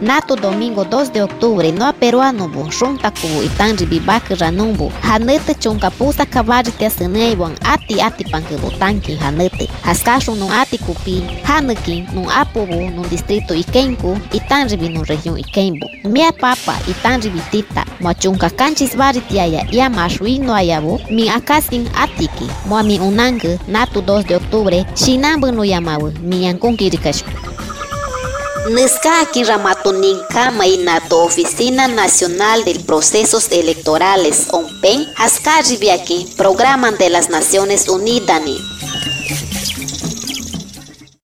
nato domingo 2 de octubre no peruano bu shunta kubu itanji bibak ranumbu hanete chunka pusa kavari te seneiwan ati ati pankebu tanki hanete. Haskashu no ati kupi haneki no apobu no distrito ikenku itanji bi no región ikembu mia papa itanji bitita mo chunka kanchis vari tiaya ya mashui no ayabu mi akasin atiki. Mo mi unang nato 2 de octubre shinambu no yamabu mi yankunki Niskaki Ramatuninka Mainato Oficina Nacional de Procesos Electorales OMPEN Haskari Programa de las Naciones Unidas